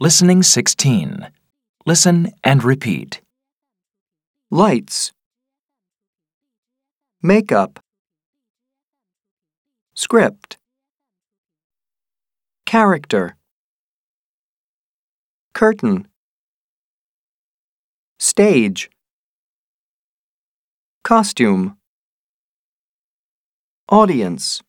Listening 16. Listen and repeat. Lights. Makeup. Script. Character. Curtain. Stage. Costume. Audience.